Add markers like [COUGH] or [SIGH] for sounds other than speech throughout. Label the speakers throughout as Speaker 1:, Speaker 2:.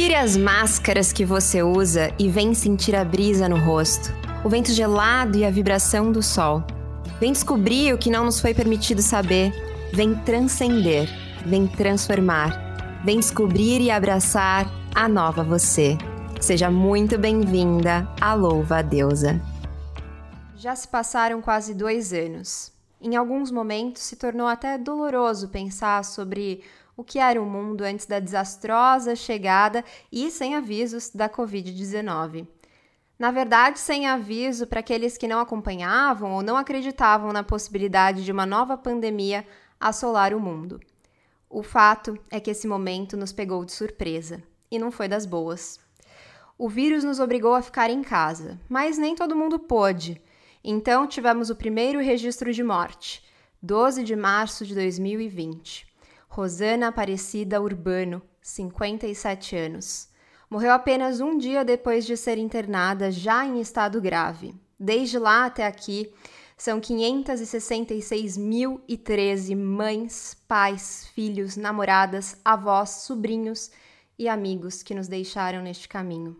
Speaker 1: Tire as máscaras que você usa e vem sentir a brisa no rosto, o vento gelado e a vibração do sol. Vem descobrir o que não nos foi permitido saber. Vem transcender, vem transformar. Vem descobrir e abraçar a nova você. Seja muito bem-vinda à Louva Deusa. Já se passaram quase dois anos. Em alguns momentos se tornou até doloroso pensar sobre o que era o mundo antes da desastrosa chegada e sem avisos da Covid-19. Na verdade, sem aviso para aqueles que não acompanhavam ou não acreditavam na possibilidade de uma nova pandemia assolar o mundo. O fato é que esse momento nos pegou de surpresa e não foi das boas. O vírus nos obrigou a ficar em casa, mas nem todo mundo pôde. Então tivemos o primeiro registro de morte, 12 de março de 2020. Rosana Aparecida Urbano, 57 anos. Morreu apenas um dia depois de ser internada, já em estado grave. Desde lá até aqui, são 566.013 mães, pais, filhos, namoradas, avós, sobrinhos e amigos que nos deixaram neste caminho.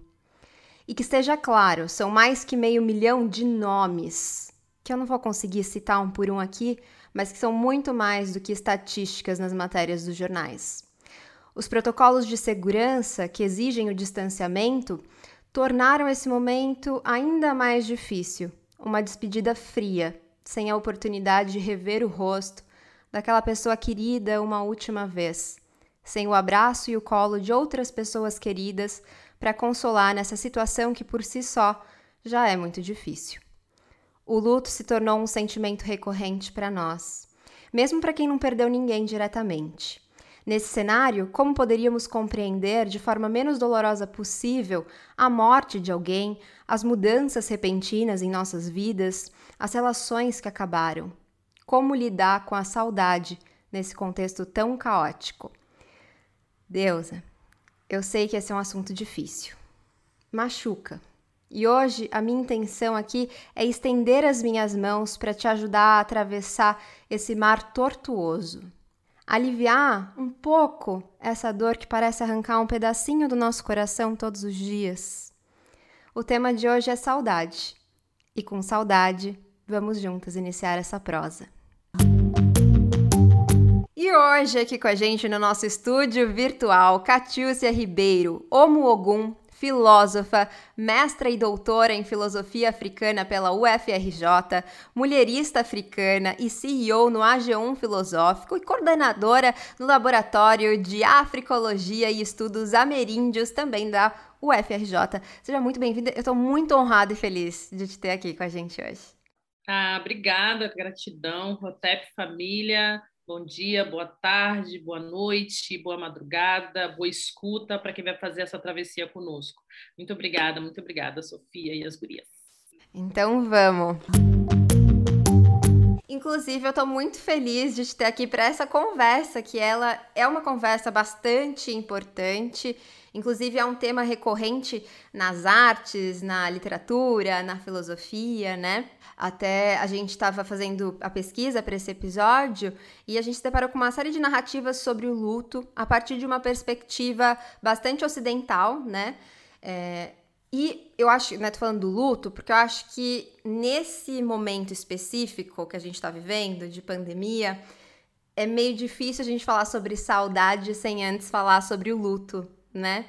Speaker 1: E que esteja claro, são mais que meio milhão de nomes, que eu não vou conseguir citar um por um aqui, mas que são muito mais do que estatísticas nas matérias dos jornais. Os protocolos de segurança que exigem o distanciamento tornaram esse momento ainda mais difícil, uma despedida fria, sem a oportunidade de rever o rosto daquela pessoa querida uma última vez, sem o abraço e o colo de outras pessoas queridas para consolar nessa situação que por si só já é muito difícil. O luto se tornou um sentimento recorrente para nós, mesmo para quem não perdeu ninguém diretamente. Nesse cenário, como poderíamos compreender de forma menos dolorosa possível a morte de alguém, as mudanças repentinas em nossas vidas, as relações que acabaram? Como lidar com a saudade nesse contexto tão caótico? Deusa, eu sei que esse é um assunto difícil. Machuca e hoje a minha intenção aqui é estender as minhas mãos para te ajudar a atravessar esse mar tortuoso. Aliviar um pouco essa dor que parece arrancar um pedacinho do nosso coração todos os dias. O tema de hoje é saudade. E com saudade, vamos juntas iniciar essa prosa. E hoje aqui com a gente no nosso estúdio virtual, Catiúcia Ribeiro, Omo Ogum, filósofa, mestra e doutora em filosofia africana pela UFRJ, mulherista africana e CEO no AG1 Filosófico e coordenadora no Laboratório de Africologia e Estudos Ameríndios também da UFRJ. Seja muito bem-vinda. Eu estou muito honrada e feliz de te ter aqui com a gente hoje.
Speaker 2: Ah, obrigada, gratidão, Rotep família. Bom dia, boa tarde, boa noite, boa madrugada, boa escuta para quem vai fazer essa travessia conosco. Muito obrigada, muito obrigada, Sofia e as gurias.
Speaker 1: Então vamos. Inclusive, eu estou muito feliz de te ter aqui para essa conversa, que ela é uma conversa bastante importante. Inclusive, é um tema recorrente nas artes, na literatura, na filosofia, né? Até a gente estava fazendo a pesquisa para esse episódio e a gente se deparou com uma série de narrativas sobre o luto a partir de uma perspectiva bastante ocidental, né? É, e eu acho, né, tô falando do luto, porque eu acho que nesse momento específico que a gente está vivendo, de pandemia, é meio difícil a gente falar sobre saudade sem antes falar sobre o luto, né?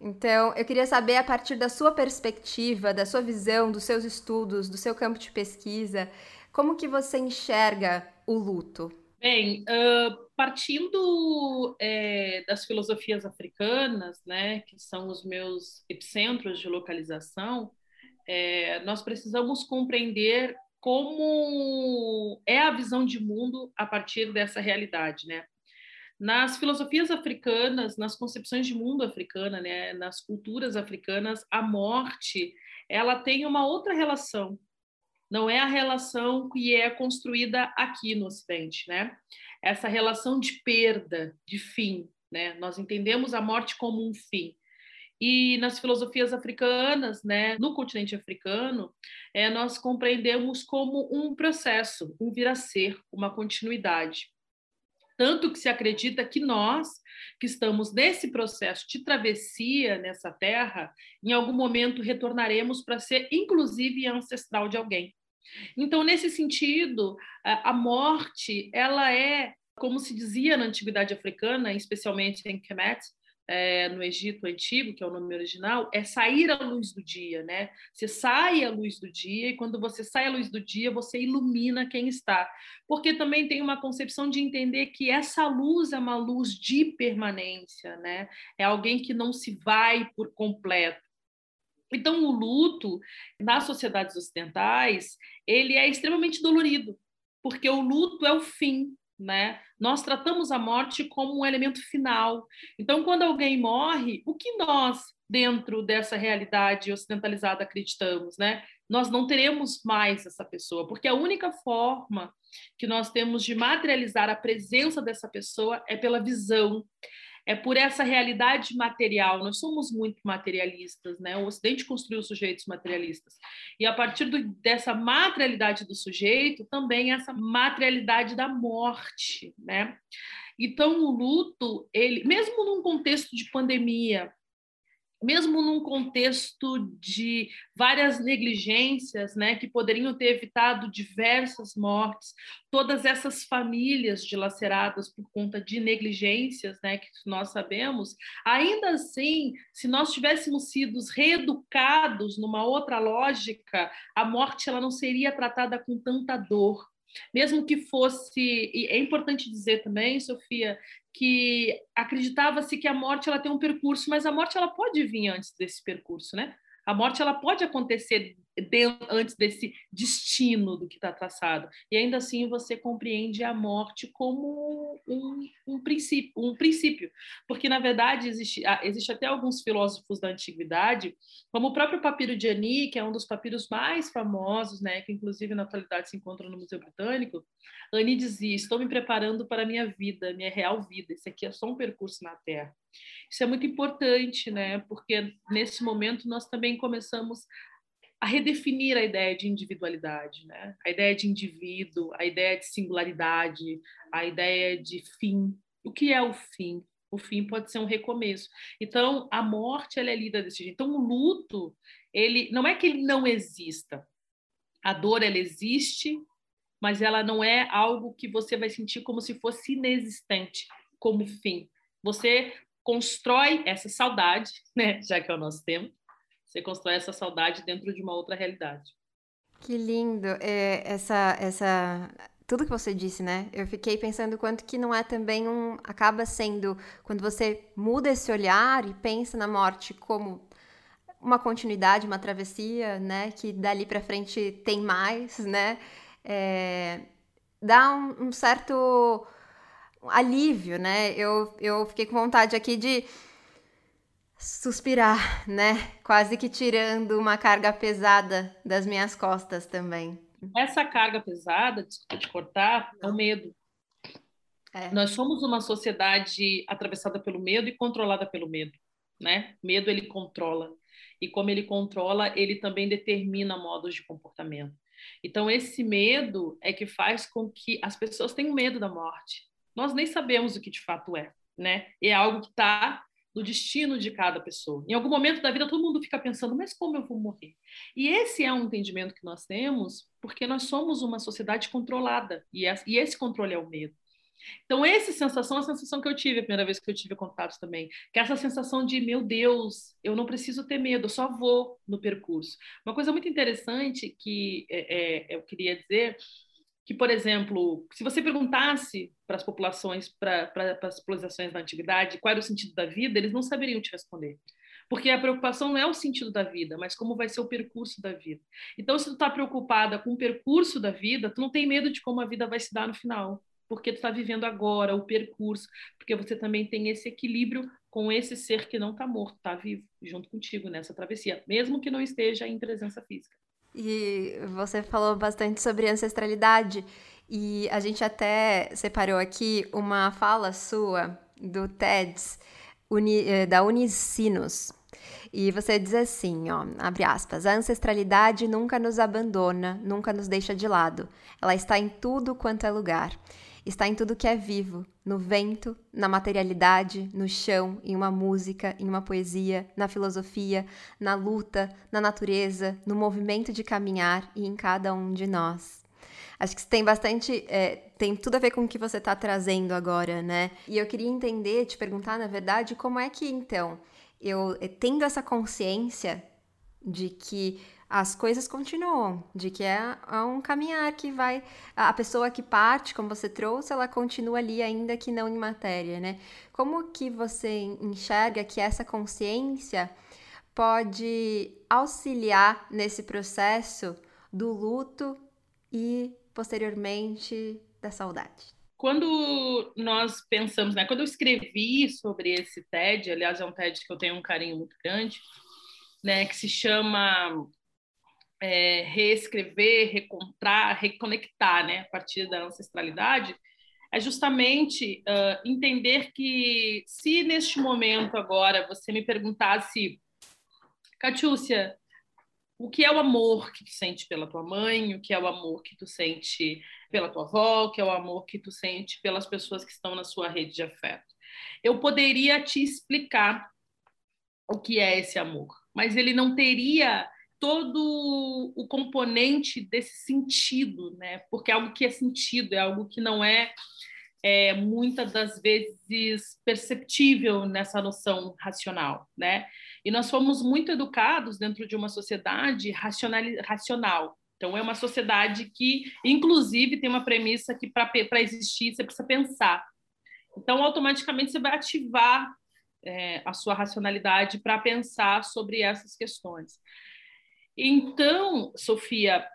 Speaker 1: Então, eu queria saber, a partir da sua perspectiva, da sua visão, dos seus estudos, do seu campo de pesquisa, como que você enxerga o luto?
Speaker 2: Bem, uh, partindo é, das filosofias africanas, né, que são os meus epicentros de localização, é, nós precisamos compreender como é a visão de mundo a partir dessa realidade, né? Nas filosofias africanas, nas concepções de mundo africana, né, nas culturas africanas, a morte ela tem uma outra relação. Não é a relação que é construída aqui no Ocidente, né? Essa relação de perda, de fim, né? Nós entendemos a morte como um fim. E nas filosofias africanas, né, no continente africano, é, nós compreendemos como um processo, um vir a ser, uma continuidade. Tanto que se acredita que nós, que estamos nesse processo de travessia nessa terra, em algum momento retornaremos para ser, inclusive, ancestral de alguém. Então, nesse sentido, a morte, ela é, como se dizia na antiguidade africana, especialmente em Kemet, é, no Egito Antigo, que é o nome original, é sair à luz do dia, né? Você sai à luz do dia e quando você sai à luz do dia, você ilumina quem está. Porque também tem uma concepção de entender que essa luz é uma luz de permanência, né? É alguém que não se vai por completo. Então, o luto, nas sociedades ocidentais, ele é extremamente dolorido, porque o luto é o fim, né? Nós tratamos a morte como um elemento final. Então, quando alguém morre, o que nós, dentro dessa realidade ocidentalizada, acreditamos, né? Nós não teremos mais essa pessoa, porque a única forma que nós temos de materializar a presença dessa pessoa é pela visão, é por essa realidade material. Nós somos muito materialistas, né? O Ocidente construiu sujeitos materialistas. E a partir do, dessa materialidade do sujeito, também essa materialidade da morte, né? Então, o luto, ele, mesmo num contexto de pandemia, mesmo num contexto de várias negligências, né, que poderiam ter evitado diversas mortes, todas essas famílias dilaceradas por conta de negligências, né, que nós sabemos, ainda assim, se nós tivéssemos sido reeducados numa outra lógica, a morte ela não seria tratada com tanta dor, mesmo que fosse, e é importante dizer também, Sofia, que acreditava-se que a morte ela tem um percurso, mas a morte ela pode vir antes desse percurso, né? A morte ela pode acontecer antes desse destino do que está traçado. E ainda assim você compreende a morte como um, um, princípio, um princípio. Porque, na verdade, existe, existe até alguns filósofos da antiguidade, como o próprio papiro de Ani, que é um dos papiros mais famosos, né, que inclusive na atualidade se encontra no Museu Britânico, Ani dizia, estou me preparando para a minha vida, minha real vida. Esse aqui é só um percurso na Terra. Isso é muito importante, né? Porque nesse momento nós também começamos a redefinir a ideia de individualidade, né? a ideia de indivíduo, a ideia de singularidade, a ideia de fim. O que é o fim? O fim pode ser um recomeço. Então, a morte ela é lida desse jeito. Então, o luto, ele não é que ele não exista. A dor ela existe, mas ela não é algo que você vai sentir como se fosse inexistente, como fim. Você constrói essa saudade, [LAUGHS] né, já que é o nosso tema, você constrói essa saudade dentro de uma outra realidade.
Speaker 1: Que lindo é, essa essa tudo que você disse, né? Eu fiquei pensando quanto que não é também um acaba sendo quando você muda esse olhar e pensa na morte como uma continuidade, uma travessia, né? Que dali para frente tem mais, né? É, dá um, um certo alívio, né? Eu, eu fiquei com vontade aqui de suspirar, né? Quase que tirando uma carga pesada das minhas costas também.
Speaker 2: Essa carga pesada, desculpa te cortar, é o medo. É. Nós somos uma sociedade atravessada pelo medo e controlada pelo medo, né? Medo ele controla e como ele controla, ele também determina modos de comportamento. Então esse medo é que faz com que as pessoas tenham medo da morte. Nós nem sabemos o que de fato é, né? É algo que está do destino de cada pessoa. Em algum momento da vida, todo mundo fica pensando, mas como eu vou morrer? E esse é um entendimento que nós temos porque nós somos uma sociedade controlada, e esse controle é o medo. Então, essa sensação é a sensação que eu tive a primeira vez que eu tive contato também, que é essa sensação de, meu Deus, eu não preciso ter medo, eu só vou no percurso. Uma coisa muito interessante que é, é, eu queria dizer que, por exemplo, se você perguntasse para as populações, para as populações da antiguidade, qual era o sentido da vida, eles não saberiam te responder. Porque a preocupação não é o sentido da vida, mas como vai ser o percurso da vida. Então, se tu está preocupada com o percurso da vida, tu não tem medo de como a vida vai se dar no final, porque tu está vivendo agora o percurso, porque você também tem esse equilíbrio com esse ser que não está morto, está vivo, junto contigo nessa travessia, mesmo que não esteja em presença física.
Speaker 1: E você falou bastante sobre ancestralidade e a gente até separou aqui uma fala sua do TEDS Uni, eh, da Unicinos. E você diz assim, ó, abre aspas, a ancestralidade nunca nos abandona, nunca nos deixa de lado. Ela está em tudo quanto é lugar. Está em tudo que é vivo, no vento, na materialidade, no chão, em uma música, em uma poesia, na filosofia, na luta, na natureza, no movimento de caminhar e em cada um de nós. Acho que tem bastante. É, tem tudo a ver com o que você está trazendo agora, né? E eu queria entender, te perguntar, na verdade, como é que então eu é, tendo essa consciência de que as coisas continuam, de que é, é, um caminhar que vai. A pessoa que parte, como você trouxe, ela continua ali, ainda que não em matéria, né? Como que você enxerga que essa consciência pode auxiliar nesse processo do luto e posteriormente da saudade?
Speaker 2: Quando nós pensamos, né? Quando eu escrevi sobre esse TED, aliás, é um TED que eu tenho um carinho muito grande, né? Que se chama é, reescrever, recontrar, reconectar, né? A partir da ancestralidade, é justamente uh, entender que se neste momento agora você me perguntasse, Catiúcia, o que é o amor que tu sente pela tua mãe, o que é o amor que tu sente pela tua avó, o que é o amor que tu sente pelas pessoas que estão na sua rede de afeto. Eu poderia te explicar o que é esse amor, mas ele não teria todo o componente desse sentido, né? Porque é algo que é sentido, é algo que não é, é muitas das vezes perceptível nessa noção racional, né? E nós fomos muito educados dentro de uma sociedade racional. Então, é uma sociedade que, inclusive, tem uma premissa que para existir você precisa pensar. Então, automaticamente, você vai ativar é, a sua racionalidade para pensar sobre essas questões. Então, Sofia,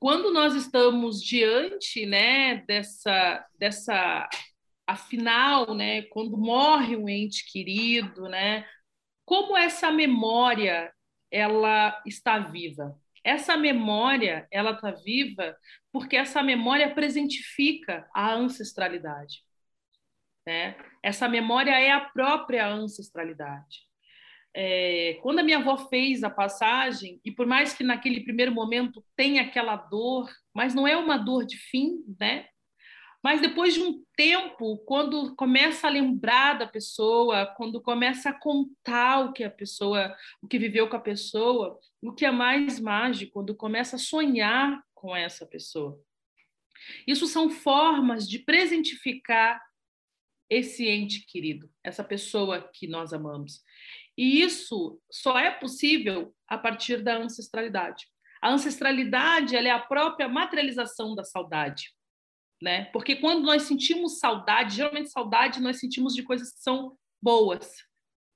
Speaker 2: quando nós estamos diante né, dessa, dessa, afinal, né, quando morre um ente querido, né, como essa memória ela está viva. Essa memória ela está viva porque essa memória presentifica a ancestralidade. Né? Essa memória é a própria ancestralidade. É, quando a minha avó fez a passagem, e por mais que naquele primeiro momento tenha aquela dor, mas não é uma dor de fim, né? Mas depois de um tempo, quando começa a lembrar da pessoa, quando começa a contar o que a pessoa, o que viveu com a pessoa, o que é mais mágico, quando começa a sonhar com essa pessoa. Isso são formas de presentificar esse ente querido, essa pessoa que nós amamos. E isso só é possível a partir da ancestralidade. A ancestralidade ela é a própria materialização da saudade né? Porque quando nós sentimos saudade, geralmente saudade nós sentimos de coisas que são boas,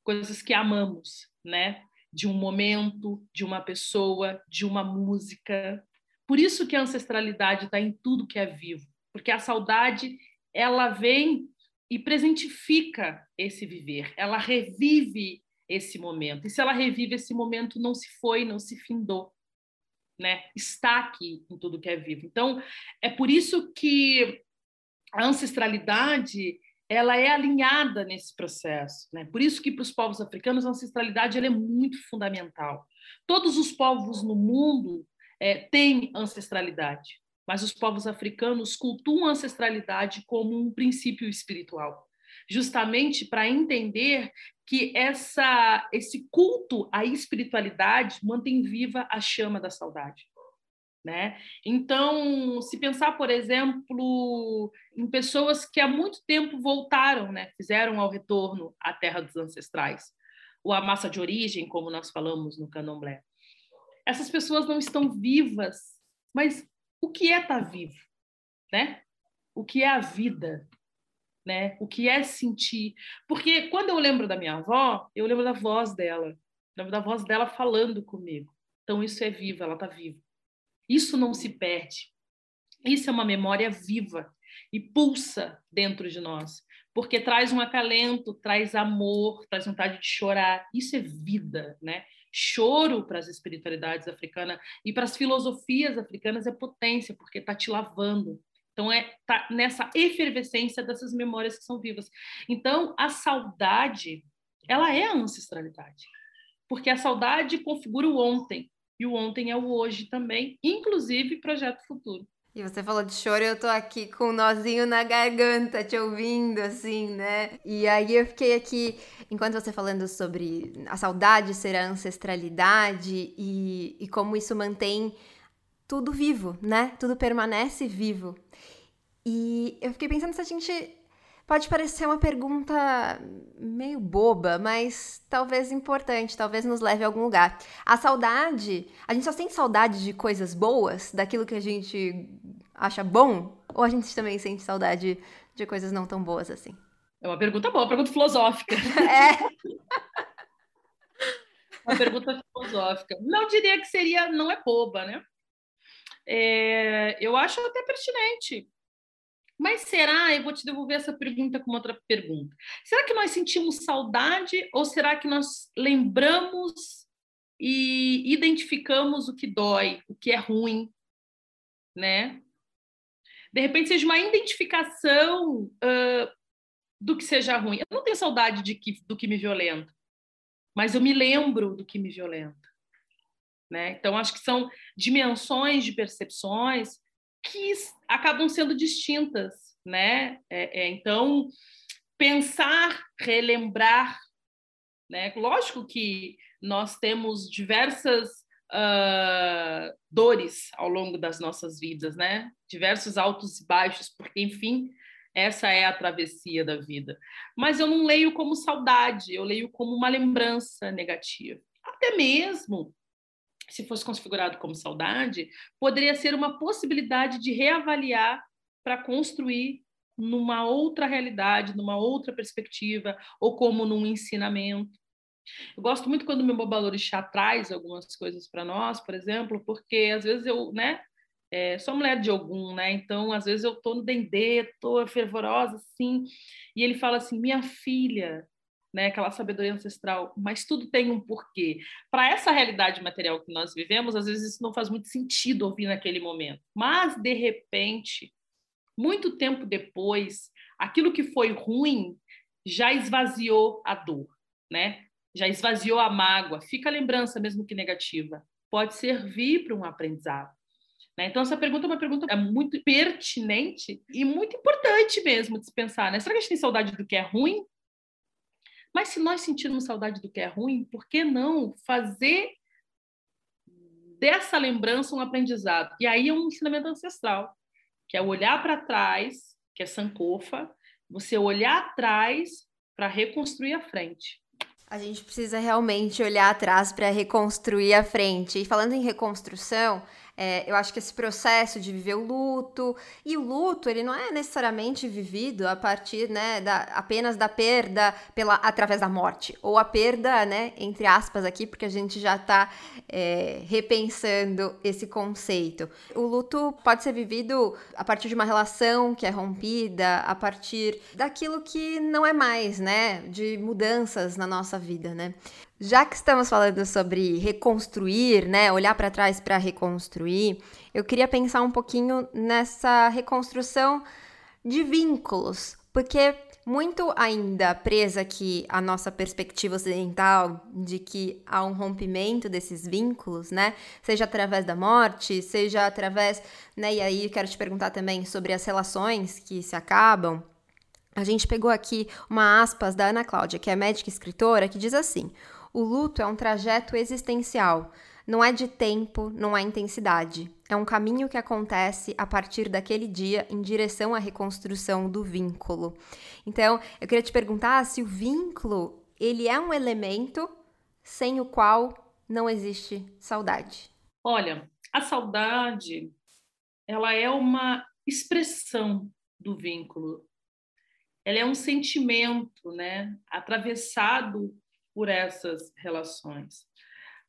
Speaker 2: coisas que amamos, né? De um momento, de uma pessoa, de uma música. Por isso que a ancestralidade está em tudo que é vivo, porque a saudade ela vem e presentifica esse viver, ela revive esse momento. E se ela revive esse momento, não se foi, não se findou né, está aqui em tudo que é vivo. Então, é por isso que a ancestralidade ela é alinhada nesse processo, né? Por isso que para os povos africanos a ancestralidade ela é muito fundamental. Todos os povos no mundo é, têm ancestralidade, mas os povos africanos cultuam a ancestralidade como um princípio espiritual justamente para entender que essa, esse culto à espiritualidade mantém viva a chama da saudade. Né? Então, se pensar, por exemplo, em pessoas que há muito tempo voltaram, né? fizeram ao retorno à terra dos ancestrais, ou a massa de origem, como nós falamos no candomblé. Essas pessoas não estão vivas, mas o que é estar tá vivo? Né? O que é a vida? Né? O que é sentir? Porque quando eu lembro da minha avó, eu lembro da voz dela, lembro da voz dela falando comigo. Então isso é vivo, ela está viva. Isso não se perde. Isso é uma memória viva e pulsa dentro de nós, porque traz um acalento, traz amor, traz vontade de chorar. Isso é vida, né? Choro para as espiritualidades africanas e para as filosofias africanas é potência, porque está te lavando, então, é tá nessa efervescência dessas memórias que são vivas. Então, a saudade, ela é a ancestralidade. Porque a saudade configura o ontem. E o ontem é o hoje também, inclusive projeto futuro.
Speaker 1: E você falou de choro, eu tô aqui com um nozinho na garganta, te ouvindo, assim, né? E aí eu fiquei aqui, enquanto você falando sobre a saudade ser a ancestralidade e, e como isso mantém tudo vivo, né? Tudo permanece vivo. E eu fiquei pensando se a gente Pode parecer uma pergunta meio boba, mas talvez importante, talvez nos leve a algum lugar. A saudade, a gente só sente saudade de coisas boas, daquilo que a gente acha bom? Ou a gente também sente saudade de coisas não tão boas assim?
Speaker 2: É uma pergunta boa, uma pergunta filosófica. [LAUGHS]
Speaker 1: É.
Speaker 2: uma pergunta filosófica. Não diria que seria, não é boba, né? É, eu acho até pertinente mas será? Eu vou te devolver essa pergunta com outra pergunta. Será que nós sentimos saudade ou será que nós lembramos e identificamos o que dói, o que é ruim, né? De repente seja uma identificação uh, do que seja ruim. Eu não tenho saudade de que, do que me violenta, mas eu me lembro do que me violenta. Né? Então, acho que são dimensões de percepções que acabam sendo distintas, né? É, é, então, pensar, relembrar, né? Lógico que nós temos diversas uh, dores ao longo das nossas vidas, né? Diversos altos e baixos, porque, enfim, essa é a travessia da vida. Mas eu não leio como saudade, eu leio como uma lembrança negativa. Até mesmo se fosse configurado como saudade, poderia ser uma possibilidade de reavaliar para construir numa outra realidade, numa outra perspectiva, ou como num ensinamento. Eu gosto muito quando o meu babalorixá traz algumas coisas para nós, por exemplo, porque às vezes eu, né, é, sou mulher de algum, né? Então, às vezes eu tô no dendê, tô fervorosa assim, e ele fala assim: "Minha filha, né, aquela sabedoria ancestral, mas tudo tem um porquê. Para essa realidade material que nós vivemos, às vezes isso não faz muito sentido ouvir naquele momento. Mas, de repente, muito tempo depois, aquilo que foi ruim já esvaziou a dor, né? Já esvaziou a mágoa. Fica a lembrança, mesmo que negativa. Pode servir para um aprendizado. Né? Então, essa pergunta é uma pergunta muito pertinente e muito importante mesmo de se pensar. Né? Será que a gente tem saudade do que é ruim mas se nós sentirmos saudade do que é ruim, por que não fazer dessa lembrança um aprendizado? E aí é um ensinamento ancestral, que é olhar para trás, que é Sankofa, você olhar atrás para reconstruir a frente.
Speaker 1: A gente precisa realmente olhar atrás para reconstruir a frente. E falando em reconstrução, é, eu acho que esse processo de viver o luto, e o luto, ele não é necessariamente vivido a partir, né, da, apenas da perda pela, através da morte, ou a perda, né, entre aspas aqui, porque a gente já está é, repensando esse conceito. O luto pode ser vivido a partir de uma relação que é rompida, a partir daquilo que não é mais, né, de mudanças na nossa vida, né. Já que estamos falando sobre reconstruir, né, olhar para trás para reconstruir, eu queria pensar um pouquinho nessa reconstrução de vínculos, porque muito ainda presa aqui a nossa perspectiva ocidental de que há um rompimento desses vínculos, né? Seja através da morte, seja através, né? E aí quero te perguntar também sobre as relações que se acabam. A gente pegou aqui uma aspas da Ana Cláudia, que é médica e escritora, que diz assim: o luto é um trajeto existencial. Não é de tempo, não é intensidade. É um caminho que acontece a partir daquele dia em direção à reconstrução do vínculo. Então, eu queria te perguntar se o vínculo, ele é um elemento sem o qual não existe saudade.
Speaker 2: Olha, a saudade, ela é uma expressão do vínculo. Ela é um sentimento, né, atravessado por essas relações.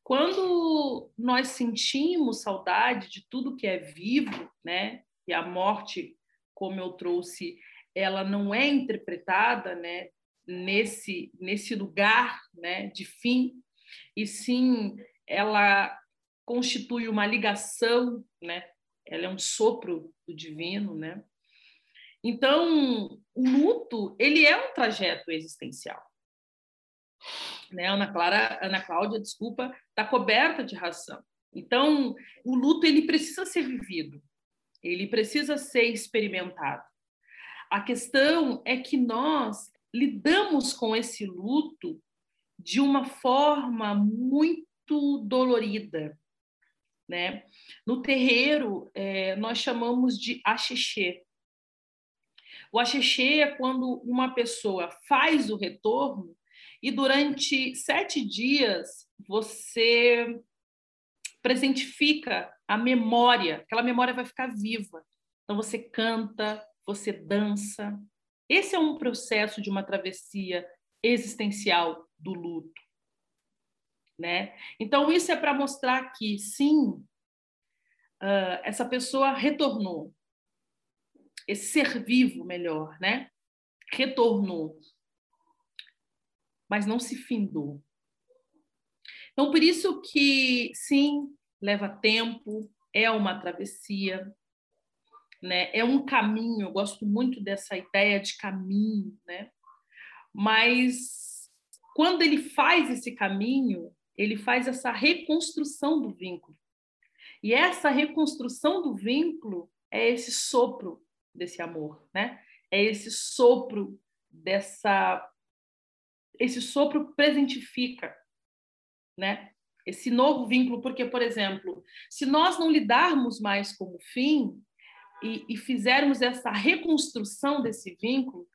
Speaker 2: Quando nós sentimos saudade de tudo que é vivo, né? E a morte, como eu trouxe, ela não é interpretada, né? Nesse nesse lugar, né? De fim, e sim ela constitui uma ligação, né? Ela é um sopro do divino, né? Então, o luto, ele é um trajeto existencial né? Ana Clara, Ana Cláudia, desculpa, está coberta de razão. Então, o luto ele precisa ser vivido. ele precisa ser experimentado. A questão é que nós lidamos com esse luto de uma forma muito dolorida. Né? No terreiro, é, nós chamamos de axixê. O axixê é quando uma pessoa faz o retorno e durante sete dias você presentifica a memória, aquela memória vai ficar viva. Então você canta, você dança. Esse é um processo de uma travessia existencial do luto. Né? Então, isso é para mostrar que, sim, uh, essa pessoa retornou. Esse ser vivo, melhor, né? retornou. Mas não se findou. Então, por isso que, sim, leva tempo, é uma travessia, né? É um caminho, eu gosto muito dessa ideia de caminho, né? Mas quando ele faz esse caminho, ele faz essa reconstrução do vínculo. E essa reconstrução do vínculo é esse sopro desse amor, né? É esse sopro dessa esse sopro presentifica, né? Esse novo vínculo, porque, por exemplo, se nós não lidarmos mais como fim e, e fizermos essa reconstrução desse vínculo,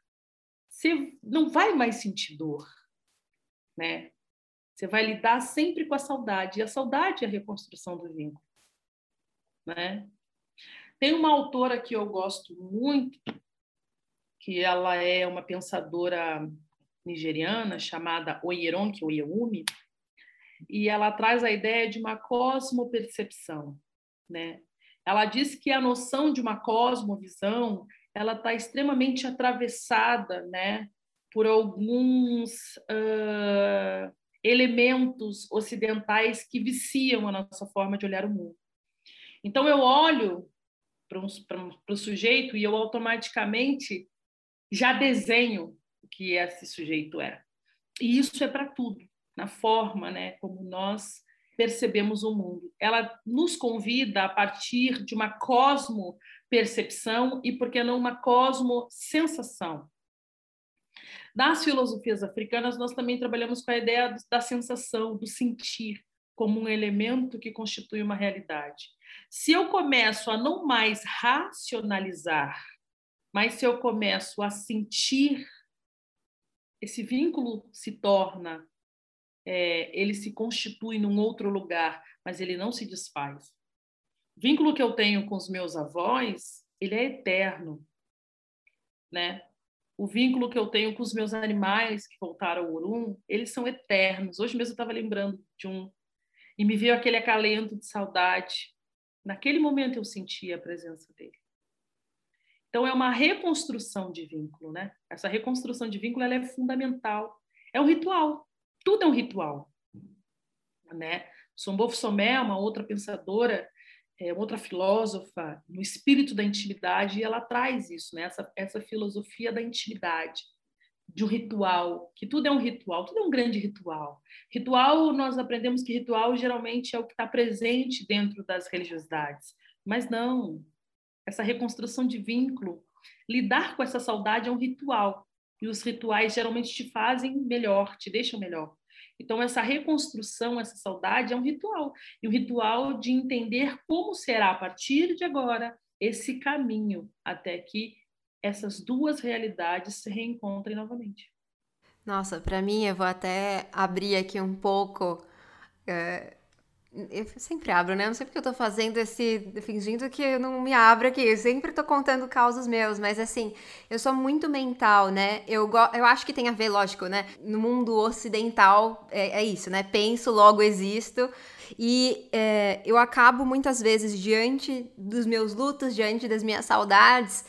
Speaker 2: você não vai mais sentir dor, né? Você vai lidar sempre com a saudade, e a saudade é a reconstrução do vínculo, né? Tem uma autora que eu gosto muito, que ela é uma pensadora nigeriana chamada Oyeronke Oyewumi, e ela traz a ideia de uma cosmopercepção, né? Ela diz que a noção de uma cosmovisão ela está extremamente atravessada, né, por alguns uh, elementos ocidentais que viciam a nossa forma de olhar o mundo. Então eu olho para um, o sujeito e eu automaticamente já desenho que esse sujeito é. E isso é para tudo, na forma, né, como nós percebemos o mundo. Ela nos convida a partir de uma cosmo percepção e, por que não, uma cosmo sensação. Nas filosofias africanas, nós também trabalhamos com a ideia da sensação, do sentir, como um elemento que constitui uma realidade. Se eu começo a não mais racionalizar, mas se eu começo a sentir, esse vínculo se torna é, ele se constitui num outro lugar, mas ele não se desfaz. O vínculo que eu tenho com os meus avós, ele é eterno, né? O vínculo que eu tenho com os meus animais que voltaram ao Urum, eles são eternos. Hoje mesmo eu estava lembrando de um e me veio aquele acalento de saudade. Naquele momento eu senti a presença dele. Então é uma reconstrução de vínculo, né? Essa reconstrução de vínculo é fundamental. É um ritual. Tudo é um ritual, né? Sombofo Somé, uma outra pensadora, é, outra filósofa, no espírito da intimidade, ela traz isso, né? essa, essa filosofia da intimidade, de um ritual, que tudo é um ritual, tudo é um grande ritual. Ritual, nós aprendemos que ritual geralmente é o que está presente dentro das religiosidades, mas não. Essa reconstrução de vínculo, lidar com essa saudade é um ritual. E os rituais geralmente te fazem melhor, te deixam melhor. Então, essa reconstrução, essa saudade é um ritual. E um ritual de entender como será, a partir de agora, esse caminho até que essas duas realidades se reencontrem novamente.
Speaker 1: Nossa, para mim, eu vou até abrir aqui um pouco. É eu sempre abro, né? Não sei porque eu tô fazendo esse. fingindo que eu não me abro aqui. Eu sempre tô contando causos meus, mas assim, eu sou muito mental, né? Eu, go... eu acho que tem a ver, lógico, né? No mundo ocidental é, é isso, né? Penso, logo existo. E é, eu acabo muitas vezes diante dos meus lutos, diante das minhas saudades,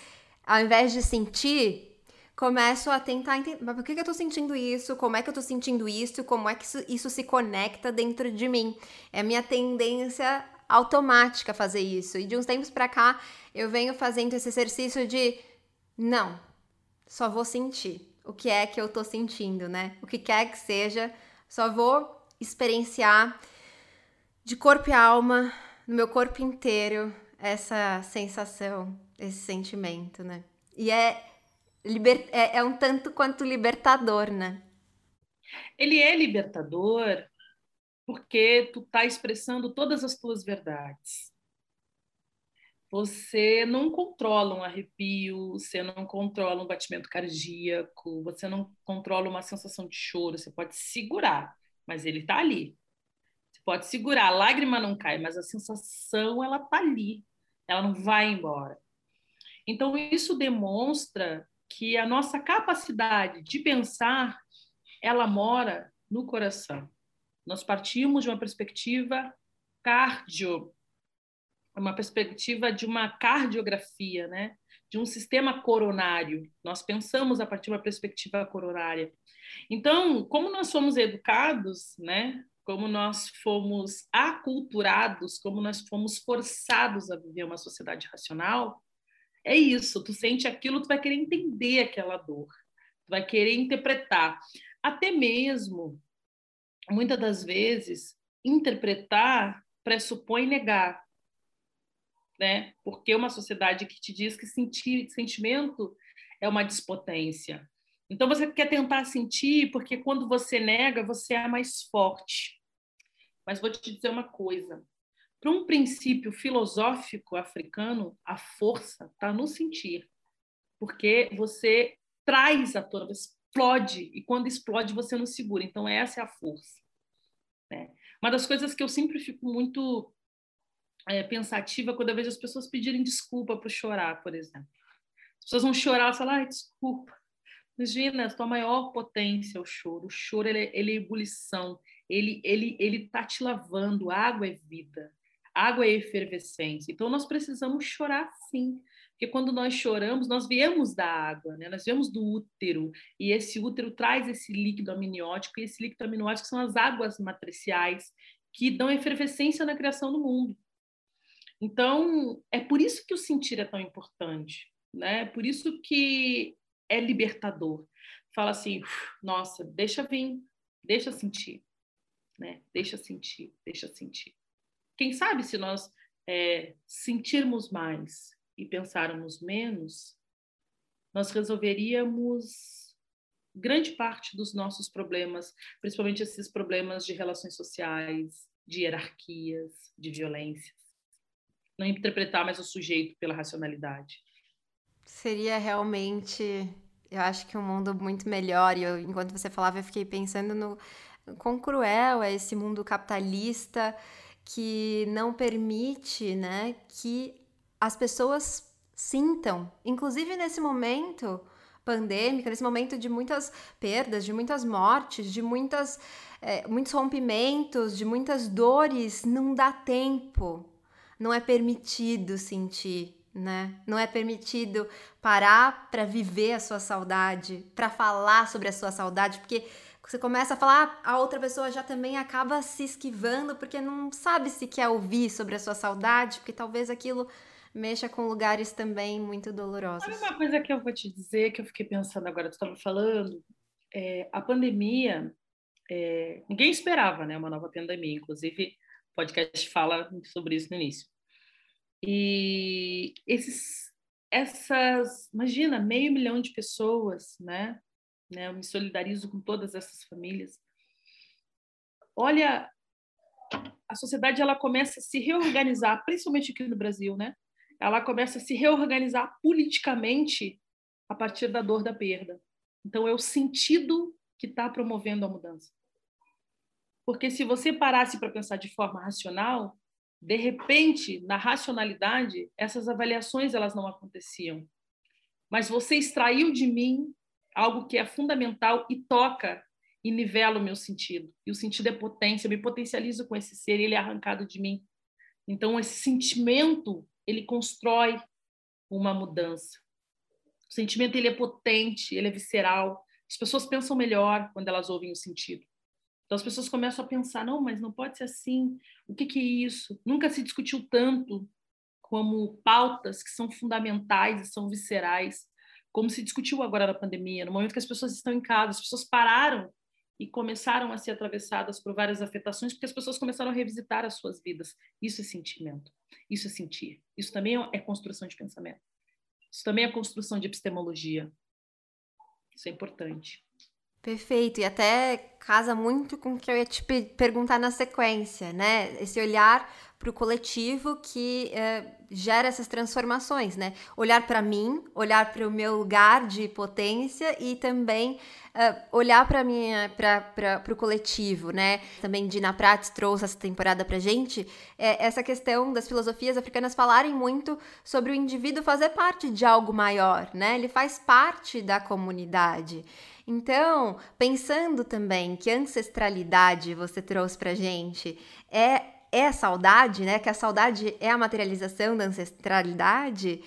Speaker 1: ao invés de sentir, começo a tentar entender, mas por que, que eu tô sentindo isso? Como é que eu tô sentindo isso? Como é que isso, isso se conecta dentro de mim? É minha tendência automática fazer isso. E de uns tempos para cá, eu venho fazendo esse exercício de não, só vou sentir. O que é que eu tô sentindo, né? O que quer que seja, só vou experienciar de corpo e alma, no meu corpo inteiro, essa sensação, esse sentimento, né? E é, liber... é, é um tanto quanto libertador, né?
Speaker 2: Ele é libertador porque tu tá expressando todas as tuas verdades. Você não controla um arrepio, você não controla um batimento cardíaco, você não controla uma sensação de choro, você pode segurar, mas ele está ali. Você pode segurar, a lágrima não cai, mas a sensação ela tá ali. Ela não vai embora. Então isso demonstra que a nossa capacidade de pensar ela mora no coração. Nós partimos de uma perspectiva cardio, uma perspectiva de uma cardiografia, né? de um sistema coronário. Nós pensamos a partir de uma perspectiva coronária. Então, como nós somos educados, né? como nós fomos aculturados, como nós fomos forçados a viver uma sociedade racional, é isso. Tu sente aquilo, tu vai querer entender aquela dor, tu vai querer interpretar. Até mesmo muitas das vezes, interpretar pressupõe negar, né? Porque uma sociedade que te diz que sentir sentimento é uma dispotência. Então você quer tentar sentir, porque quando você nega, você é mais forte. Mas vou te dizer uma coisa: para um princípio filosófico africano, a força está no sentir, porque você traz a tona, explode, e quando explode você não segura. Então, essa é a força. Né? Uma das coisas que eu sempre fico muito é, pensativa quando eu vejo as pessoas pedirem desculpa por chorar, por exemplo. As pessoas vão chorar e falar, desculpa. Imagina, a tua maior potência é o choro. O choro ele, é, ele é ebulição, ele ele ele tá te lavando. água é vida, água é efervescência. Então nós precisamos chorar sim. Porque quando nós choramos, nós viemos da água, né? nós viemos do útero, e esse útero traz esse líquido amniótico, e esse líquido amniótico são as águas matriciais que dão efervescência na criação do mundo. Então, é por isso que o sentir é tão importante, né? Por isso que é libertador. Fala assim, nossa, deixa vir, deixa sentir, né? Deixa sentir, deixa sentir. Quem sabe se nós é, sentirmos mais, e pensarmos menos, nós resolveríamos grande parte dos nossos problemas, principalmente esses problemas de relações sociais, de hierarquias, de violências. Não interpretar mais o sujeito pela racionalidade.
Speaker 1: Seria realmente, eu acho que um mundo muito melhor. E eu, enquanto você falava, eu fiquei pensando no quão cruel é esse mundo capitalista que não permite, né, que as pessoas sintam, inclusive nesse momento pandêmico, nesse momento de muitas perdas, de muitas mortes, de muitas, é, muitos rompimentos, de muitas dores, não dá tempo, não é permitido sentir, né? Não é permitido parar para viver a sua saudade, para falar sobre a sua saudade, porque você começa a falar, a outra pessoa já também acaba se esquivando porque não sabe se quer ouvir sobre a sua saudade, porque talvez aquilo mexa com lugares também muito dolorosos.
Speaker 2: Sabe uma coisa que eu vou te dizer, que eu fiquei pensando agora, tu estava falando, é, a pandemia, é, ninguém esperava, né, uma nova pandemia, inclusive o podcast fala sobre isso no início. E esses, essas, imagina, meio milhão de pessoas, né, né, eu me solidarizo com todas essas famílias. Olha, a sociedade ela começa a se reorganizar, principalmente aqui no Brasil, né? ela começa a se reorganizar politicamente a partir da dor da perda. Então, é o sentido que está promovendo a mudança. Porque se você parasse para pensar de forma racional, de repente, na racionalidade, essas avaliações elas não aconteciam. Mas você extraiu de mim algo que é fundamental e toca e nivela o meu sentido. E o sentido é potência, eu me potencializo com esse ser, ele é arrancado de mim. Então, esse sentimento ele constrói uma mudança. O sentimento ele é potente, ele é visceral. As pessoas pensam melhor quando elas ouvem o sentido. Então as pessoas começam a pensar, não, mas não pode ser assim. O que, que é isso? Nunca se discutiu tanto como pautas que são fundamentais e são viscerais, como se discutiu agora na pandemia, no momento que as pessoas estão em casa, as pessoas pararam e começaram a ser atravessadas por várias afetações, porque as pessoas começaram a revisitar as suas vidas. Isso é sentimento. Isso é sentir. Isso também é construção de pensamento. Isso também é construção de epistemologia. Isso é importante.
Speaker 1: Perfeito, e até casa muito com o que eu ia te perguntar na sequência, né? Esse olhar para o coletivo que uh, gera essas transformações, né? Olhar para mim, olhar para o meu lugar de potência e também uh, olhar para minha para o coletivo, né? Também Dina Prats trouxe essa temporada para gente é, essa questão das filosofias africanas falarem muito sobre o indivíduo fazer parte de algo maior, né? Ele faz parte da comunidade. Então, pensando também que ancestralidade você trouxe pra gente é é saudade, né? Que a saudade é a materialização da ancestralidade.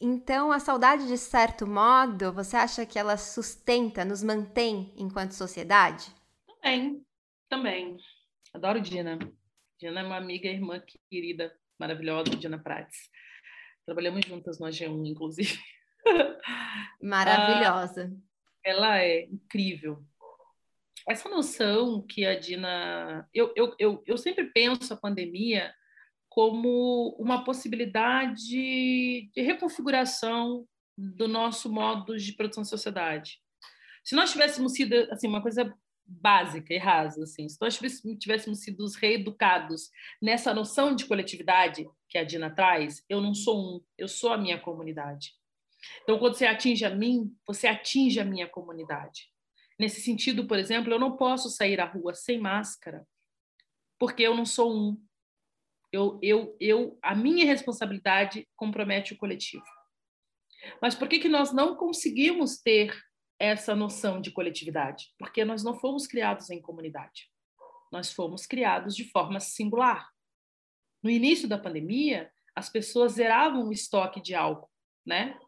Speaker 1: Então, a saudade, de certo modo, você acha que ela sustenta, nos mantém enquanto sociedade?
Speaker 2: Também, também. Adoro Dina. Dina é uma amiga e irmã querida, maravilhosa, Dina Prates. Trabalhamos juntas no AG1, inclusive. [LAUGHS]
Speaker 1: Maravilhosa.
Speaker 2: Ah, ela é incrível. Essa noção que a Dina. Eu, eu, eu, eu sempre penso a pandemia como uma possibilidade de reconfiguração do nosso modo de produção de sociedade. Se nós tivéssemos sido assim uma coisa básica e rasa, assim, se nós tivéssemos sido reeducados nessa noção de coletividade que a Dina traz, eu não sou um, eu sou a minha comunidade. Então, quando você atinge a mim, você atinge a minha comunidade. Nesse sentido, por exemplo, eu não posso sair à rua sem máscara, porque eu não sou um. Eu, eu, eu, a minha responsabilidade compromete o coletivo. Mas por que, que nós não conseguimos ter essa noção de coletividade? Porque nós não fomos criados em comunidade. Nós fomos criados de forma singular. No início da pandemia, as pessoas zeravam o estoque de álcool, né?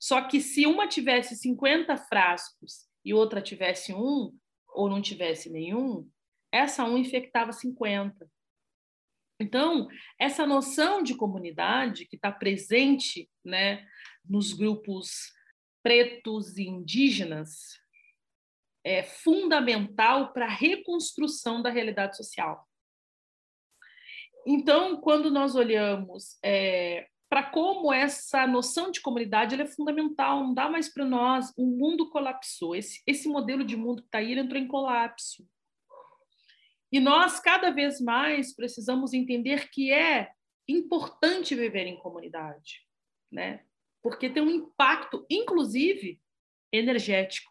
Speaker 2: Só que se uma tivesse 50 frascos e outra tivesse um, ou não tivesse nenhum, essa um infectava 50. Então, essa noção de comunidade que está presente né, nos grupos pretos e indígenas é fundamental para a reconstrução da realidade social. Então, quando nós olhamos é, para como essa noção de comunidade é fundamental, não dá mais para nós. O mundo colapsou. Esse, esse modelo de mundo que está aí entrou em colapso. E nós, cada vez mais, precisamos entender que é importante viver em comunidade, né? porque tem um impacto, inclusive, energético.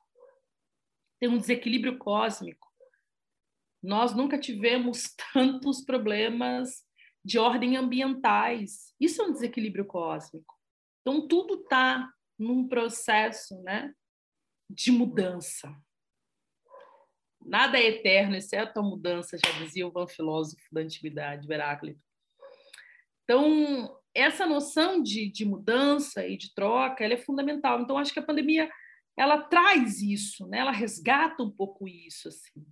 Speaker 2: Tem um desequilíbrio cósmico. Nós nunca tivemos [LAUGHS] tantos problemas de ordem ambientais. Isso é um desequilíbrio cósmico. Então, tudo está num processo né, de mudança. Nada é eterno, exceto a mudança, já dizia o filósofo da antiguidade, Heráclito. Então, essa noção de, de mudança e de troca ela é fundamental. Então, acho que a pandemia ela traz isso, né? ela resgata um pouco isso, assim.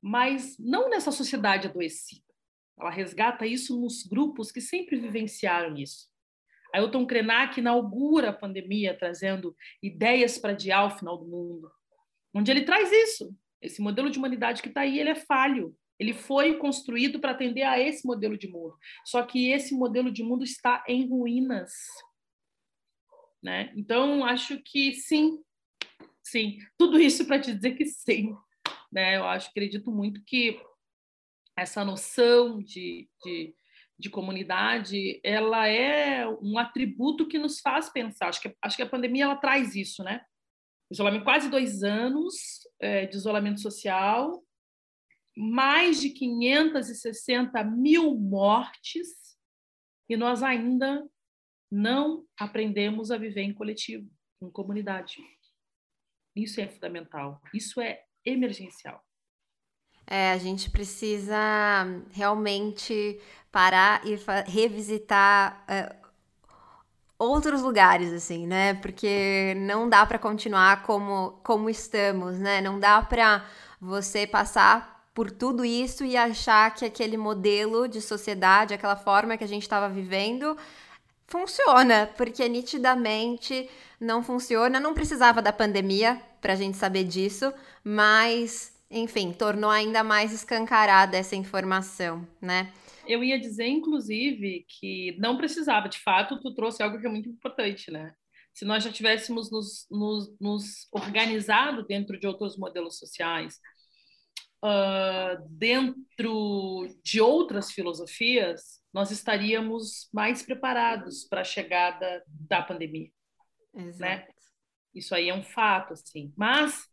Speaker 2: mas não nessa sociedade adoecida. Ela resgata isso nos grupos que sempre vivenciaram isso. Ailton Krenak inaugura a pandemia trazendo ideias para adiar o final do mundo, onde ele traz isso. Esse modelo de humanidade que está aí, ele é falho. Ele foi construído para atender a esse modelo de mundo. Só que esse modelo de mundo está em ruínas. Né? Então, acho que sim, sim. Tudo isso para te dizer que sim. Né? Eu acho, acredito muito que essa noção de, de, de, comunidade, ela é um atributo que nos faz pensar. Acho que, acho que a pandemia ela traz isso, né? Isolamento, quase dois anos é, de isolamento social, mais de 560 mil mortes, e nós ainda não aprendemos a viver em coletivo, em comunidade. Isso é fundamental, isso é emergencial.
Speaker 1: É, a gente precisa realmente parar e revisitar é, outros lugares, assim, né? Porque não dá para continuar como, como estamos, né? Não dá para você passar por tudo isso e achar que aquele modelo de sociedade, aquela forma que a gente estava vivendo, funciona, porque nitidamente não funciona. Não precisava da pandemia para a gente saber disso, mas enfim, tornou ainda mais escancarada essa informação, né?
Speaker 2: eu ia dizer, inclusive, que não precisava. De fato, tu trouxe algo que é muito importante, né? Se nós já tivéssemos nos, nos, nos organizado dentro de outros modelos sociais, uh, dentro de outras filosofias, nós estaríamos mais preparados para a chegada da pandemia. Né? Exato. Né? Isso aí é um fato, assim. Mas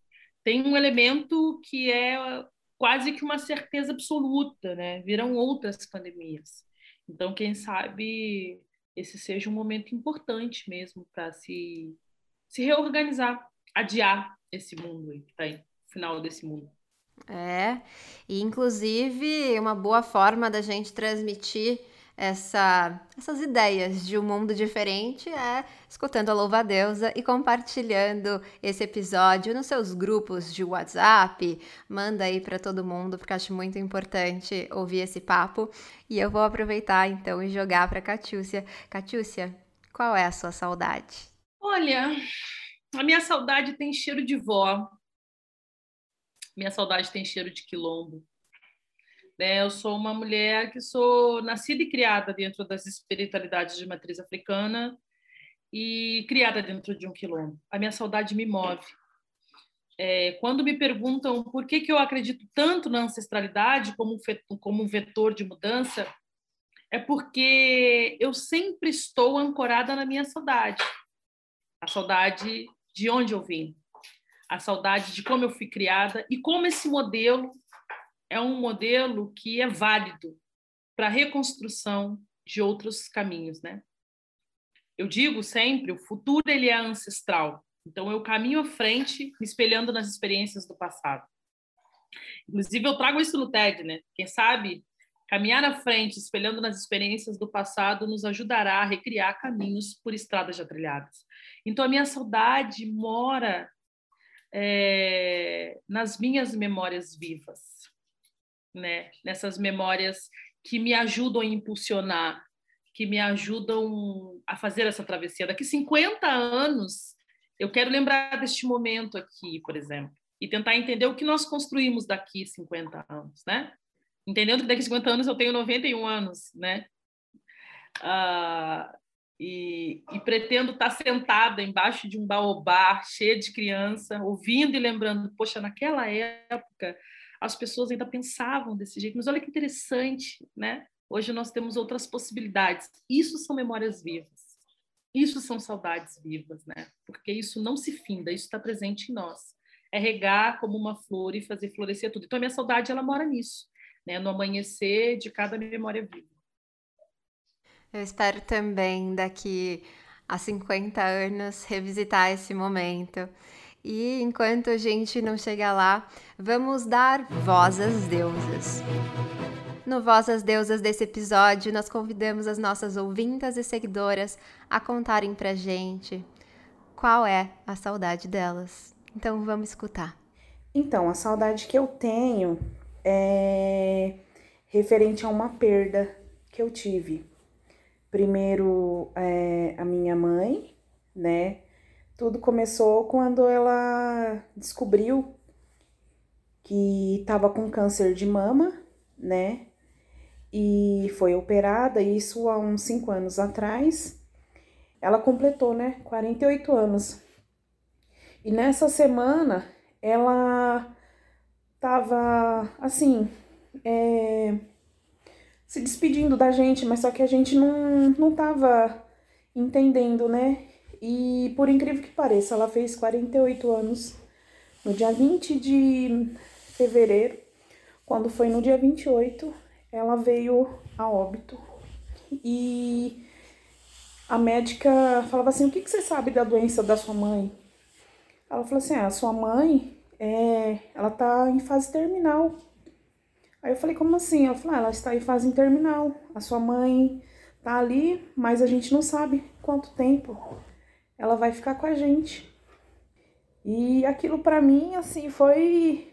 Speaker 2: tem um elemento que é quase que uma certeza absoluta, né? Virão outras pandemias. Então, quem sabe esse seja um momento importante mesmo para se, se reorganizar, adiar esse mundo aí, tá aí, final desse mundo.
Speaker 1: É, e inclusive uma boa forma da gente transmitir essa, essas ideias de um mundo diferente é escutando a Louva Deusa e compartilhando esse episódio nos seus grupos de WhatsApp. Manda aí para todo mundo, porque acho muito importante ouvir esse papo. E eu vou aproveitar então e jogar para Catiúcia. Catiúcia, qual é a sua saudade?
Speaker 2: Olha, a minha saudade tem cheiro de vó. Minha saudade tem cheiro de quilombo. Né? Eu sou uma mulher que sou nascida e criada dentro das espiritualidades de matriz africana e criada dentro de um quilombo. A minha saudade me move. É, quando me perguntam por que, que eu acredito tanto na ancestralidade como como um vetor de mudança, é porque eu sempre estou ancorada na minha saudade. A saudade de onde eu vim, a saudade de como eu fui criada e como esse modelo é um modelo que é válido para a reconstrução de outros caminhos, né? Eu digo sempre, o futuro ele é ancestral. Então eu caminho à frente, me espelhando nas experiências do passado. Inclusive eu trago isso no TED, né? Quem sabe caminhar à frente, espelhando nas experiências do passado, nos ajudará a recriar caminhos por estradas já trilhadas. Então a minha saudade mora é, nas minhas memórias vivas né? Nessas memórias que me ajudam a impulsionar, que me ajudam a fazer essa travessia. Daqui 50 anos, eu quero lembrar deste momento aqui, por exemplo, e tentar entender o que nós construímos daqui 50 anos, né? Entendendo que daqui 50 anos eu tenho 91 anos, né? Ah, e, e, pretendo estar sentada embaixo de um baobá cheia de criança, ouvindo e lembrando, poxa, naquela época as pessoas ainda pensavam desse jeito. Mas olha que interessante, né? Hoje nós temos outras possibilidades. Isso são memórias vivas. Isso são saudades vivas, né? Porque isso não se finda, isso está presente em nós. É regar como uma flor e fazer florescer tudo. Então a minha saudade ela mora nisso, né? No amanhecer de cada memória viva.
Speaker 1: Eu espero também daqui a 50 anos revisitar esse momento e enquanto a gente não chega lá, vamos dar voz às deusas. No Voz às Deusas desse episódio, nós convidamos as nossas ouvintas e seguidoras a contarem pra gente qual é a saudade delas. Então vamos escutar.
Speaker 3: Então, a saudade que eu tenho é referente a uma perda que eu tive. Primeiro, é, a minha mãe, né? Tudo começou quando ela descobriu que estava com câncer de mama, né? E foi operada, isso há uns 5 anos atrás. Ela completou, né? 48 anos. E nessa semana ela tava assim, é, se despedindo da gente, mas só que a gente não, não tava entendendo, né? E por incrível que pareça, ela fez 48 anos no dia 20 de fevereiro. Quando foi no dia 28, ela veio a óbito. E a médica falava assim: O que, que você sabe da doença da sua mãe? Ela falou assim: ah, A sua mãe, é, ela tá em fase terminal. Aí eu falei: Como assim? Ela falou: ah, Ela está em fase terminal. A sua mãe tá ali, mas a gente não sabe quanto tempo ela vai ficar com a gente. E aquilo para mim, assim, foi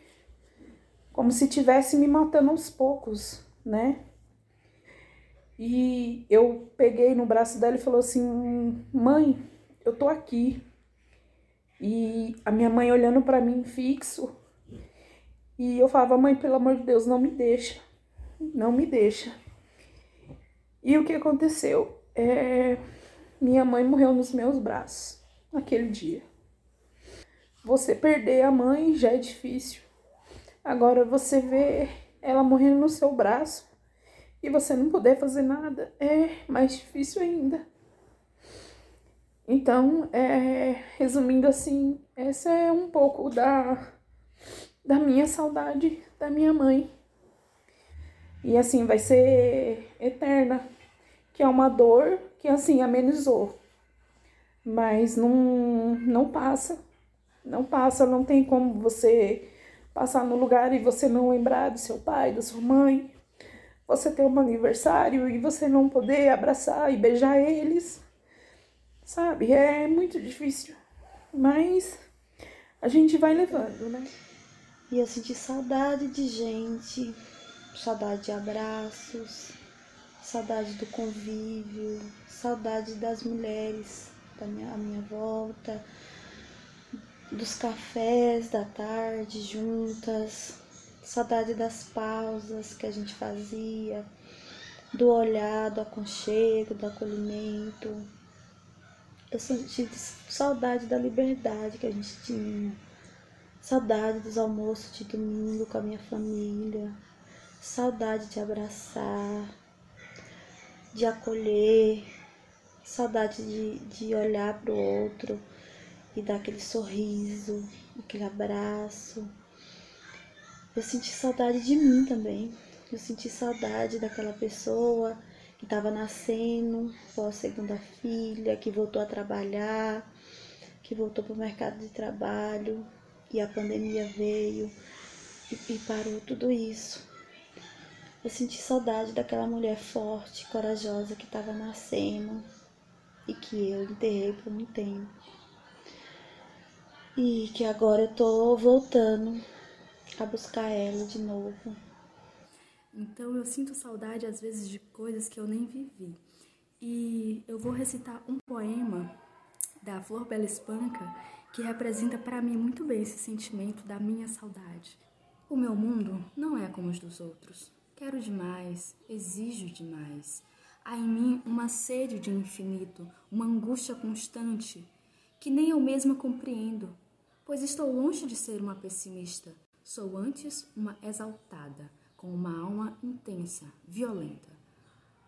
Speaker 3: como se tivesse me matando aos poucos, né? E eu peguei no braço dela e falou assim: "Mãe, eu tô aqui". E a minha mãe olhando para mim fixo. E eu falava: "Mãe, pelo amor de Deus, não me deixa. Não me deixa". E o que aconteceu? É... Minha mãe morreu nos meus braços naquele dia. Você perder a mãe já é difícil. Agora você vê ela morrendo no seu braço e você não poder fazer nada é mais difícil ainda. Então, é, resumindo assim, essa é um pouco da, da minha saudade da minha mãe. E assim, vai ser eterna, que é uma dor que assim amenizou, mas não, não passa, não passa, não tem como você passar no lugar e você não lembrar do seu pai, da sua mãe, você ter um aniversário e você não poder abraçar e beijar eles. Sabe? É muito difícil. Mas a gente vai levando, né?
Speaker 4: E eu senti saudade de gente, saudade de abraços, saudade do convívio, saudade das mulheres da minha, à minha volta, dos cafés da tarde juntas, saudade das pausas que a gente fazia, do olhar, do aconchego, do acolhimento, eu senti saudade da liberdade que a gente tinha. Saudade dos almoços de domingo com a minha família. Saudade de abraçar, de acolher. Saudade de, de olhar para o outro e dar aquele sorriso, aquele abraço. Eu senti saudade de mim também. Eu senti saudade daquela pessoa que estava nascendo, pós segunda filha, que voltou a trabalhar, que voltou para o mercado de trabalho e a pandemia veio e, e parou tudo isso. Eu senti saudade daquela mulher forte, corajosa que estava nascendo e que eu enterrei por um tempo. E que agora eu tô voltando a buscar ela de novo.
Speaker 5: Então eu sinto saudade às vezes de coisas que eu nem vivi. E eu vou recitar um poema da Flor Bela Espanca que representa para mim muito bem esse sentimento da minha saudade. O meu mundo não é como os dos outros. Quero demais, exijo demais. Há em mim uma sede de infinito, uma angústia constante, que nem eu mesma compreendo, pois estou longe de ser uma pessimista. Sou antes uma exaltada com uma alma intensa, violenta.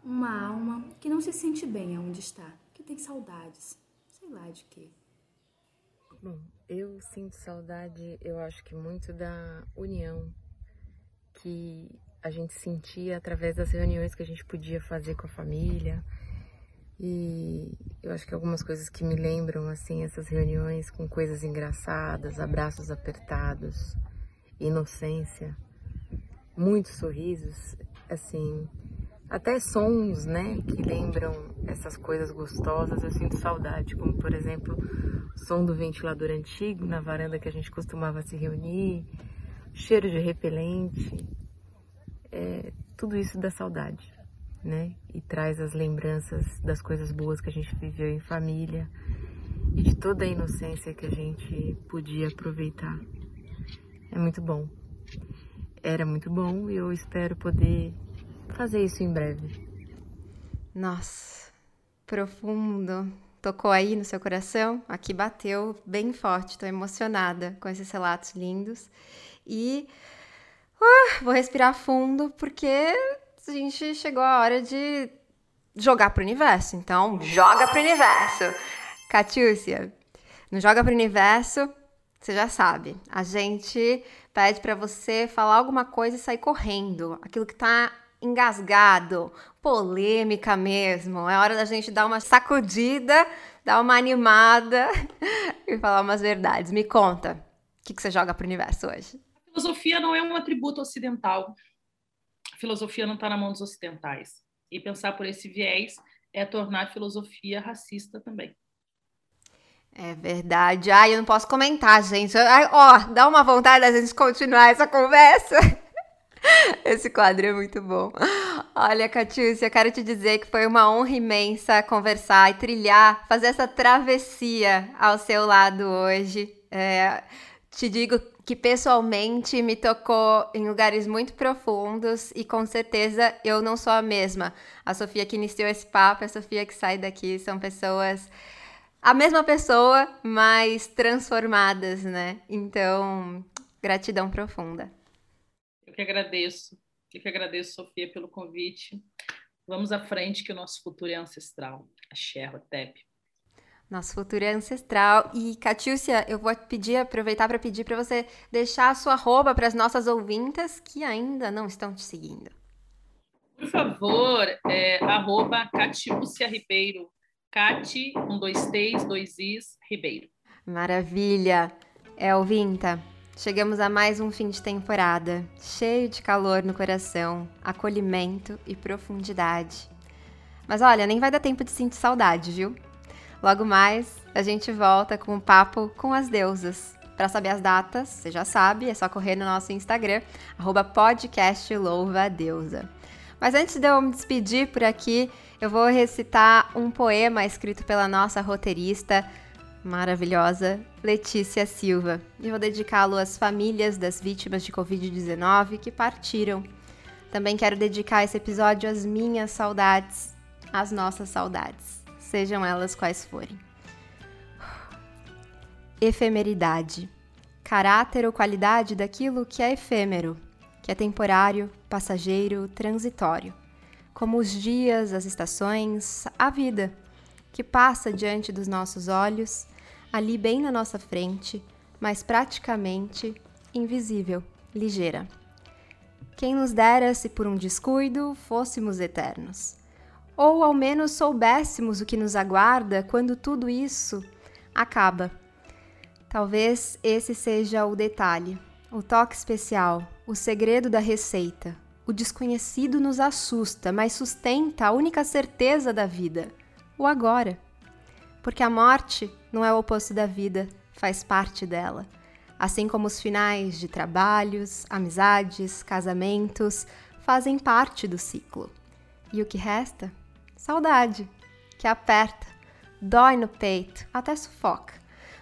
Speaker 5: Uma alma que não se sente bem aonde está, que tem saudades, sei lá de quê.
Speaker 6: Bom, eu sinto saudade, eu acho que muito da união que a gente sentia através das reuniões que a gente podia fazer com a família. E eu acho que algumas coisas que me lembram, assim, essas reuniões com coisas engraçadas, abraços apertados, inocência muitos sorrisos, assim, até sons, né, que lembram essas coisas gostosas, eu sinto saudade, como por exemplo, o som do ventilador antigo na varanda que a gente costumava se reunir, cheiro de repelente, é, tudo isso dá saudade, né, e traz as lembranças das coisas boas que a gente viveu em família e de toda a inocência que a gente podia aproveitar. É muito bom era muito bom e eu espero poder fazer isso em breve.
Speaker 1: Nossa, profundo. Tocou aí no seu coração? Aqui bateu bem forte, tô emocionada com esses relatos lindos. E uh, vou respirar fundo porque a gente chegou a hora de jogar pro universo. Então, joga pro universo. Catiúcia, no Joga pro Universo, você já sabe, a gente pede para você falar alguma coisa e sair correndo, aquilo que tá engasgado, polêmica mesmo. É hora da gente dar uma sacudida, dar uma animada [LAUGHS] e falar umas verdades. Me conta, o que, que você joga pro universo hoje?
Speaker 2: Filosofia não é um atributo ocidental. A filosofia não está na mão dos ocidentais. E pensar por esse viés é tornar a filosofia racista também.
Speaker 1: É verdade. Ai, eu não posso comentar, gente. Ai, ó, dá uma vontade da gente continuar essa conversa. [LAUGHS] Esse quadro é muito bom. Olha, Catiúcia, quero te dizer que foi uma honra imensa conversar e trilhar, fazer essa travessia ao seu lado hoje. É, te digo que pessoalmente me tocou em lugares muito profundos e com certeza eu não sou a mesma. A Sofia que iniciou esse papo, a Sofia que sai daqui são pessoas a mesma pessoa, mas transformadas, né? Então, gratidão profunda.
Speaker 2: Eu que agradeço. Eu que agradeço, Sofia, pelo convite. Vamos à frente que o nosso futuro é ancestral. Axé, Tep.
Speaker 1: Nosso futuro é ancestral. E, Catiúcia, eu vou pedir, aproveitar para pedir para você deixar a sua arroba para as nossas ouvintas que ainda não estão te seguindo.
Speaker 2: Por favor, é, arroba Catiúcia Ribeiro. Cati, um, dois, três, dois is, Ribeiro.
Speaker 1: Maravilha. É, ouvinta, chegamos a mais um fim de temporada, cheio de calor no coração, acolhimento e profundidade. Mas olha, nem vai dar tempo de sentir saudade, viu? Logo mais, a gente volta com um papo com as deusas. Para saber as datas, você já sabe, é só correr no nosso Instagram, @podcastlouvadeusa. Mas antes de eu me despedir por aqui, eu vou recitar um poema escrito pela nossa roteirista maravilhosa, Letícia Silva. E vou dedicá-lo às famílias das vítimas de Covid-19 que partiram. Também quero dedicar esse episódio às minhas saudades, às nossas saudades sejam elas quais forem. Efemeridade caráter ou qualidade daquilo que é efêmero, que é temporário, passageiro, transitório, como os dias, as estações, a vida, que passa diante dos nossos olhos, ali bem na nossa frente, mas praticamente invisível, ligeira. Quem nos dera se por um descuido fôssemos eternos ou ao menos soubéssemos o que nos aguarda quando tudo isso acaba. Talvez esse seja o detalhe, o toque especial, o segredo da receita. O desconhecido nos assusta, mas sustenta a única certeza da vida, o agora. Porque a morte não é o oposto da vida, faz parte dela. Assim como os finais de trabalhos, amizades, casamentos fazem parte do ciclo. E o que resta Saudade, que aperta, dói no peito, até sufoca,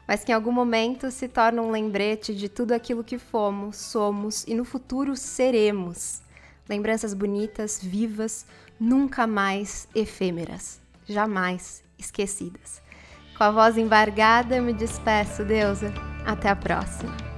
Speaker 1: mas que em algum momento se torna um lembrete de tudo aquilo que fomos, somos e no futuro seremos. Lembranças bonitas, vivas, nunca mais efêmeras, jamais esquecidas. Com a voz embargada, me despeço, deusa. Até a próxima.